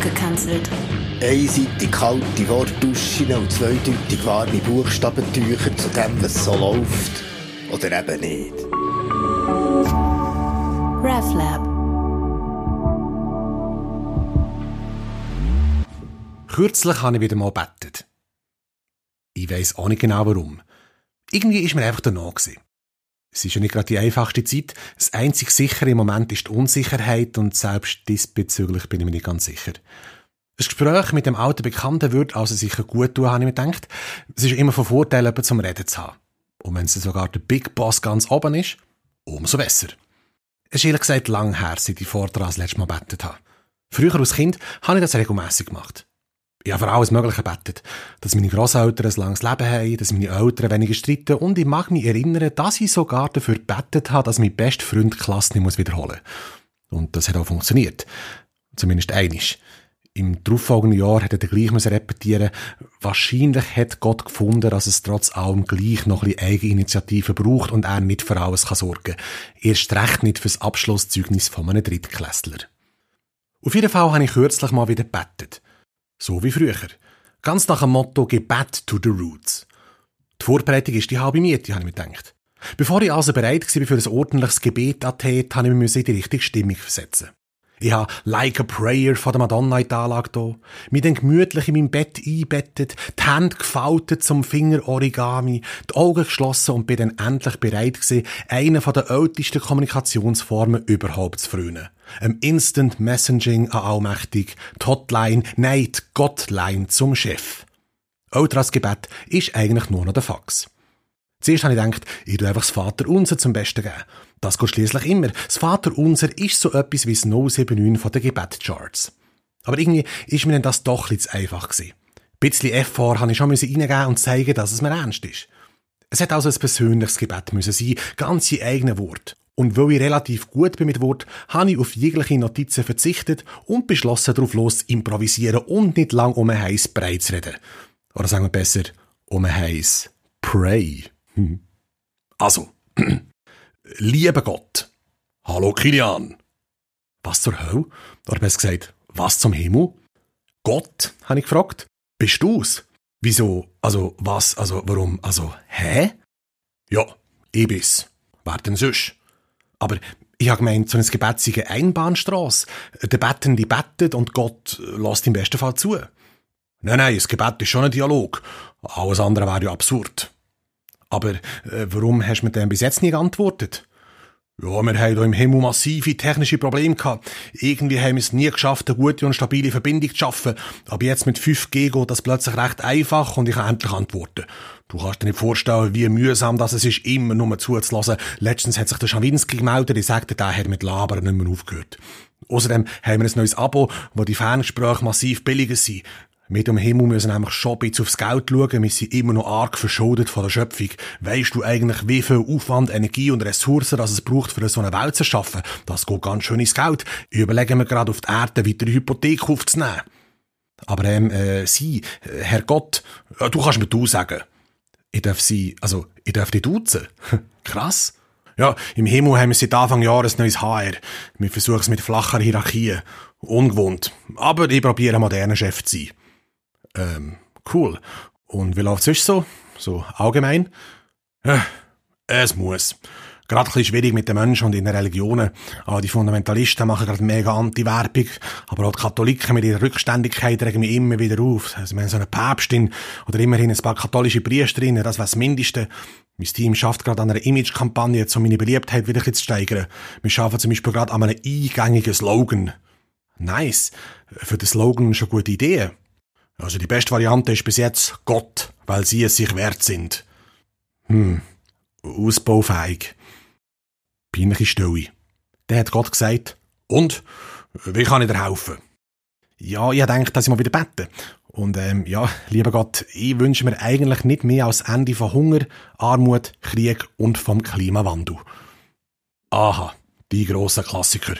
abgekanzelt. Einseitig kalte Wortduschen und zweideutig warme Buchstabentücher zu dem, was so läuft. Oder eben nicht. RefLab. Kürzlich habe ich wieder mal bettet. Ich weiss auch nicht genau warum. Irgendwie ist mir einfach danach gewesen. Es ist ja nicht gerade die einfachste Zeit. Das einzig sichere im Moment ist die Unsicherheit und selbst diesbezüglich bin ich mir nicht ganz sicher. Das Gespräch mit dem alten Bekannten würde also sicher gut tun, habe ich mir gedacht. Es ist immer von Vorteil, jemanden zum Reden zu haben. Und wenn es sogar der Big Boss ganz oben ist, umso besser. Es ist ehrlich gesagt lang her, seit ich Vortrag das letzte Mal bettet habe. Früher als Kind habe ich das regelmäßig gemacht. Ich habe für alles Mögliche gebetet. Dass meine Grosseltern ein langes Leben haben, dass meine Eltern weniger streiten und ich mag mich erinnern, dass ich sogar dafür gebetet habe, dass mein bester Freund die Klasse nicht wiederholen muss. Und das hat auch funktioniert. Zumindest einisch. Im darauffolgenden Jahr hat er gleich repetieren Wahrscheinlich hat Gott gefunden, dass es trotz allem gleich noch ein bisschen Eigeninitiative braucht und er nicht für alles sorgen kann. Erst recht nicht fürs Abschlusszeugnis von einem Drittklässler. Auf jeden Fall habe ich kürzlich mal wieder gebetet. So wie früher. Ganz nach dem Motto Gebet to the Roots. Die Vorbereitung ist die halbe Miete, habe ich mir gedacht. Bevor ich also bereit war für ein ordentliches Gebet an habe ich mich in die richtige Stimmung versetzen. Ich habe Like a Prayer von der Madonna in die Anlage da, mich dann gemütlich in meinem Bett einbettet, die Hände gefaltet zum Finger-Origami, die Augen geschlossen und bin dann endlich bereit gewesen, eine der ältesten Kommunikationsformen überhaupt zu frönen. Ein Instant Messaging an Allmächtig, die Hotline, nein, die Gottline zum Chef. Älteres Gebet ist eigentlich nur noch der Fax. Zuerst habe ich gedacht, ich tue einfach das Vaterunser zum Besten geben. Das geht schließlich immer. Das Vaterunser ist so etwas wie das 079 von den Gebetcharts. Aber irgendwie ist mir das doch ein bisschen zu einfach gewesen. Ein bisschen Effort habe ich schon reingeben und zeigen, dass es mir ernst ist. Es hat also ein persönliches Gebet müssen sein, ganz in eigenen Wort. Und weil ich relativ gut bin mit Wort, habe ich auf jegliche Notizen verzichtet und beschlossen, darauf los zu improvisieren und nicht lang um ein heiß breit zu reden. Oder sagen wir besser, um ein heiß Pray. Also, lieber Gott. Hallo Kilian. Was zur Hölle? Oder besser gesagt, was zum Himmel? Gott, habe ich gefragt. Bist du's? Wieso? Also, was? Also, warum? Also, hä? Ja, ich bin's. Wer denn sonst? Aber ich habe gemeint, so ein Gebet sei Einbahnstrasse. Der Bettende bettet und Gott lässt im besten Fall zu. Nein, nein, das Gebet ist schon ein Dialog. Alles andere wäre ja absurd. Aber äh, warum hast du mir denn bis jetzt nie geantwortet? Ja, wir haben hier im Himmel massive technische Probleme gehabt. Irgendwie haben wir es nie geschafft, eine gute und stabile Verbindung zu schaffen. Aber jetzt mit 5G geht das plötzlich recht einfach und ich kann endlich antworten. Du kannst dir nicht vorstellen, wie mühsam das ist, immer nur zuzulassen. Letztens hat sich der Schawinski gemeldet, der sagte, der hat mit Labern nicht mehr aufgehört. Außerdem haben wir ein neues Abo, wo die Ferngespräche massiv billiger sind. Mit dem Himmel müssen nämlich schon ein bisschen aufs Geld schauen. Wir sind immer noch arg verschuldet von der Schöpfung. Weißt du eigentlich, wie viel Aufwand, Energie und Ressourcen das es braucht, für so eine Welt zu schaffen? Das geht ganz schön ins Geld. Überlegen wir gerade auf die Erde weiter eine Hypothek aufzunehmen. Aber ähm, äh, Sie, äh, Herr Gott, äh, du kannst mir du sagen. Ich darf Sie, also, ich darf dich duzen. Krass. Ja, im Himmel haben wir seit Anfang Jahr ein neues HR. Wir versuchen es mit flacher Hierarchie. Ungewohnt. Aber ich probiere ein moderner Chef zu sein. Ähm, cool. Und wie läuft's sonst so? So allgemein? Ja, es muss. Gerade ein bisschen schwierig mit den Menschen und in den Religionen. Aber die Fundamentalisten machen gerade mega Anti-Werbung. Aber auch die Katholiken mit ihrer Rückständigkeit regen mich immer wieder auf. Also, wir haben so eine Päpstin oder immerhin ein paar katholische Priesterinnen, das wäre das Mindeste. Mein Team schafft gerade an einer Image-Kampagne, um meine Beliebtheit wieder zu steigern. Wir schaffen zum Beispiel gerade an einem eingängigen Slogan. Nice. Für den Slogan schon gute Idee. Also die beste Variante ist bis jetzt Gott, weil sie es sich wert sind. Hm, ausbaufähig. Peinliche Stille. Dann hat Gott gesagt, und, wie kann ich dir helfen? Ja, ich denke, dass ich mal wieder bete. Und ähm, ja, lieber Gott, ich wünsche mir eigentlich nicht mehr als Ende von Hunger, Armut, Krieg und vom Klimawandel. Aha, die grossen Klassiker.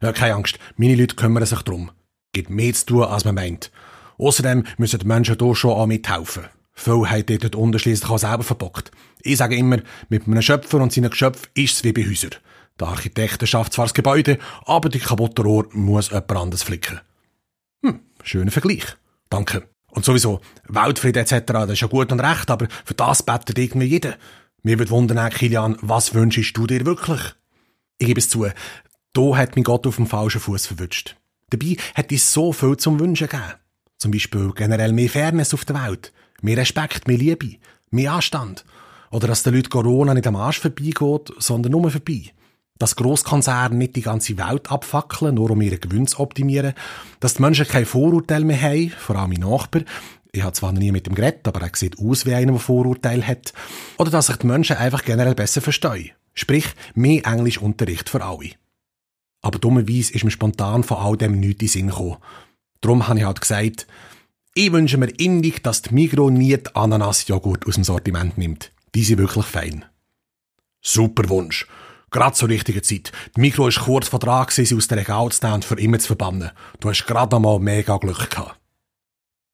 Ja, keine Angst, meine Leute kümmern sich drum. Gibt mehr zu tun, als man meint. Außerdem müssen die Menschen hier schon auch mithelfen. Viele haben dort unten schliesslich auch selber verbockt. Ich sage immer, mit einem Schöpfer und seinen Geschöpfen ist es wie bei Häusern. Der Architekt schafft zwar das Gebäude, aber die kaputte Rohr muss jemand anderes flicken. Hm, schöner Vergleich. Danke. Und sowieso, Weltfrieden etc., das ist ja gut und recht, aber für das betet irgendwie jeder. Mir würde wundern, Kilian, was wünschst du dir wirklich? Ich gebe es zu, da hat mich Gott auf dem falschen Fuß verwünscht. Dabei hat es so viel zum Wünschen gegeben. Zum Beispiel generell mehr Fairness auf der Welt, mehr Respekt, mehr Liebe, mehr Anstand. Oder dass den Leuten Corona nicht am Arsch vorbeigeht, sondern nur vorbei. Dass Grosskonzerne nicht die ganze Welt abfackeln, nur um ihre Gewinn zu optimieren. Dass die Menschen keine Vorurteile mehr haben, vor allem mein Nachbar. Ich habe zwar noch nie mit ihm geredet, aber er sieht aus wie einer, der Vorurteile hat. Oder dass sich die Menschen einfach generell besser verstehen. Sprich, mehr Englischunterricht für alle. Aber dummerweise ist mir spontan von all dem nichts in den Sinn gekommen. Darum habe ich halt gesagt, ich wünsche mir innig, dass die Migro nie die Ananas-Joghurt aus dem Sortiment nimmt. Die sind wirklich fein. Super Wunsch. Gerade zur richtigen Zeit. Die Migro ist kurz vor dran, sie aus der Regal zu nehmen und für immer zu verbannen. Du hast gerade einmal mega Glück gehabt.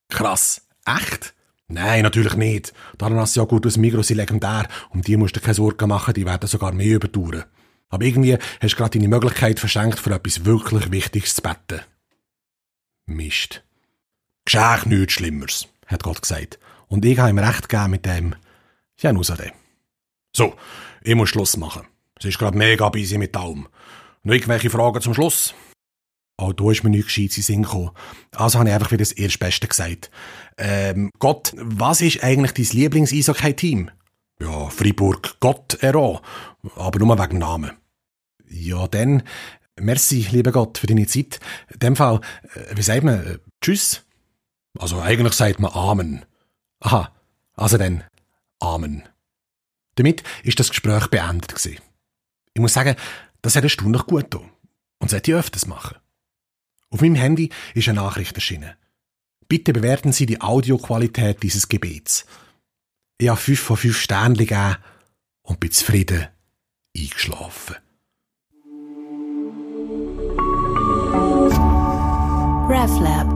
Krass. Echt? Nein, natürlich nicht. Die Ananas-Joghurt aus Migro sind legendär. Um die musst du keine Sorgen machen, die werden sogar mehr überdauern. Aber irgendwie hast du gerade deine Möglichkeit verschenkt, für etwas wirklich Wichtiges zu beten. Mist. Geschäch nichts Schlimmeres, hat Gott gesagt. Und ich habe ihm recht gegeben mit dem Janusare. So, ich muss Schluss machen. Es ist gerade mega busy mit allem. Noch irgendwelche Fragen zum Schluss? Auch da ist mir nichts Gescheites in Sinn gekommen. Also habe ich einfach wieder das Erstbeste gesagt. Ähm, Gott, was ist eigentlich dein Lieblings-Eishockey-Team? Ja, Fribourg Gott Ero, aber nur wegen Namen. Ja, dann, merci, lieber Gott, für deine Zeit. In dem Fall, äh, wie sagt man, äh, tschüss? Also eigentlich sagt man Amen. Aha, also dann, Amen. Damit ist das Gespräch beendet gewesen. Ich muss sagen, das hat erstaunlich gut getan. Und sollte ich öfters machen. Auf meinem Handy ist eine Nachricht erschienen. Bitte bewerten Sie die Audioqualität dieses Gebets. Ich habe fünf von fünf Sternen gegeben und bin zufrieden eingeschlafen. Life Lab.